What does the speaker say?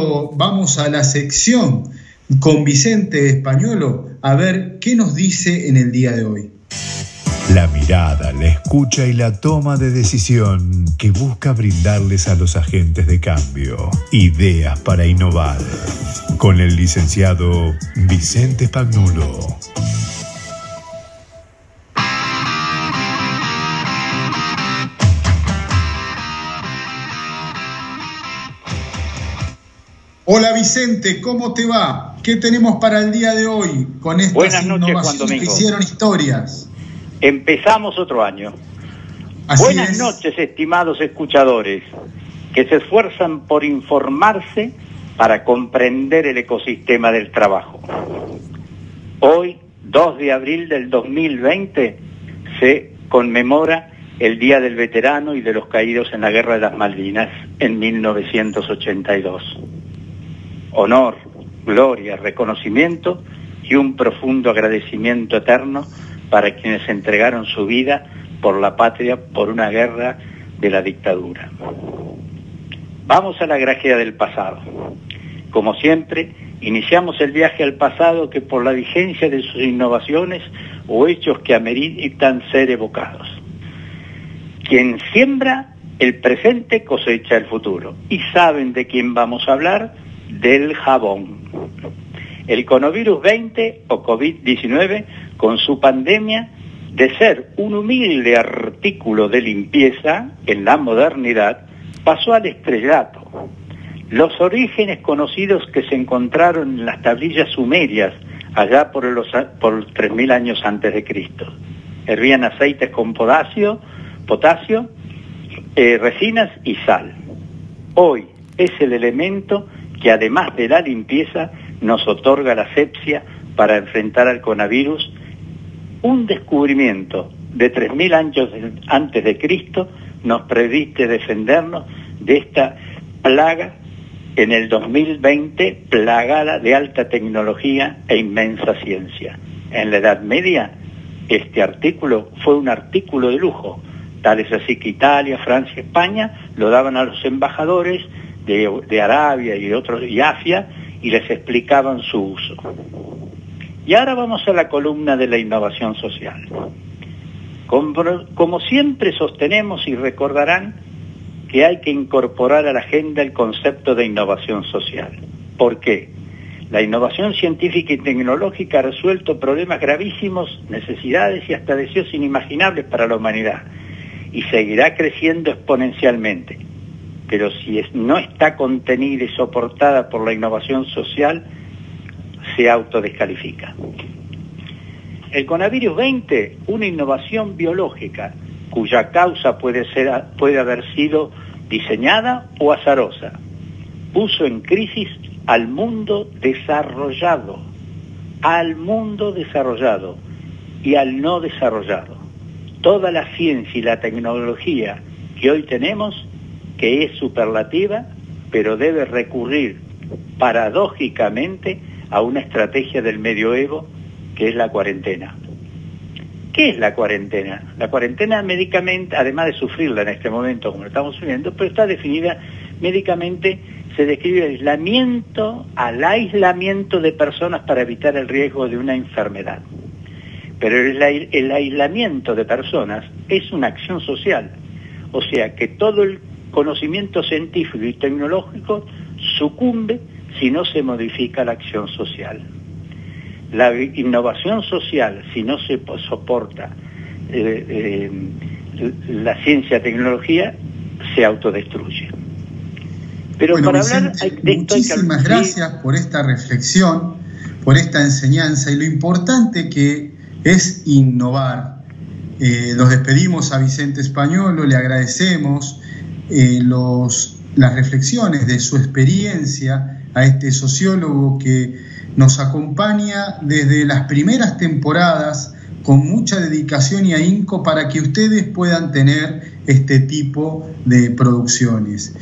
vamos a la sección con Vicente Españolo a ver qué nos dice en el día de hoy. La mirada, la escucha y la toma de decisión que busca brindarles a los agentes de cambio ideas para innovar. Con el licenciado Vicente Spagnuolo. Hola Vicente, ¿cómo te va? ¿Qué tenemos para el día de hoy con estas Buenas noches, innovaciones que hicieron historias? Empezamos otro año. Buenas noches, estimados escuchadores, que se esfuerzan por informarse para comprender el ecosistema del trabajo. Hoy, 2 de abril del 2020, se conmemora el Día del Veterano y de los Caídos en la Guerra de las Malvinas en 1982 honor, gloria, reconocimiento y un profundo agradecimiento eterno para quienes entregaron su vida por la patria por una guerra de la dictadura. Vamos a la gracia del pasado. Como siempre, iniciamos el viaje al pasado que por la vigencia de sus innovaciones o hechos que ameritan ser evocados. Quien siembra el presente cosecha el futuro. ¿Y saben de quién vamos a hablar? Del jabón. El coronavirus 20 o COVID-19, con su pandemia, de ser un humilde artículo de limpieza en la modernidad, pasó al estrellato. Los orígenes conocidos que se encontraron en las tablillas sumerias allá por los, por 3.000 años antes de Cristo. Hervían aceites con potasio, potasio eh, resinas y sal. Hoy es el elemento que además de la limpieza nos otorga la asepsia para enfrentar al coronavirus, un descubrimiento de 3.000 años antes de Cristo nos previste defendernos de esta plaga en el 2020 plagada de alta tecnología e inmensa ciencia. En la Edad Media, este artículo fue un artículo de lujo, tal es así que Italia, Francia, España lo daban a los embajadores de, Arabia y de otros, y Asia, y les explicaban su uso. Y ahora vamos a la columna de la innovación social. Como, como, siempre sostenemos y recordarán que hay que incorporar a la agenda el concepto de innovación social. ¿Por qué? La innovación científica y tecnológica ha resuelto problemas gravísimos, necesidades y hasta deseos inimaginables para la humanidad y seguirá creciendo exponencialmente pero si no está contenida y soportada por la innovación social, se autodescalifica. El coronavirus 20, una innovación biológica cuya causa puede, puede haber sido diseñada o azarosa, puso en crisis al mundo desarrollado, al mundo desarrollado y al no desarrollado. Toda la ciencia y la tecnología que hoy tenemos que es superlativa, pero debe recurrir paradójicamente a una estrategia del medioevo que es la cuarentena. ¿Qué es la cuarentena? La cuarentena médicamente, además de sufrirla en este momento como lo estamos sufriendo, pero está definida médicamente, se describe aislamiento, al aislamiento de personas para evitar el riesgo de una enfermedad. Pero el, el aislamiento de personas es una acción social, o sea que todo el conocimiento científico y tecnológico sucumbe si no se modifica la acción social. La innovación social, si no se soporta eh, eh, la ciencia y tecnología, se autodestruye. Pero para hablar de muchísimas gracias por esta reflexión, por esta enseñanza y lo importante que es innovar. Eh, los despedimos a Vicente Españolo, le agradecemos eh, las reflexiones de su experiencia a este sociólogo que nos acompaña desde las primeras temporadas con mucha dedicación y ahínco para que ustedes puedan tener este tipo de producciones.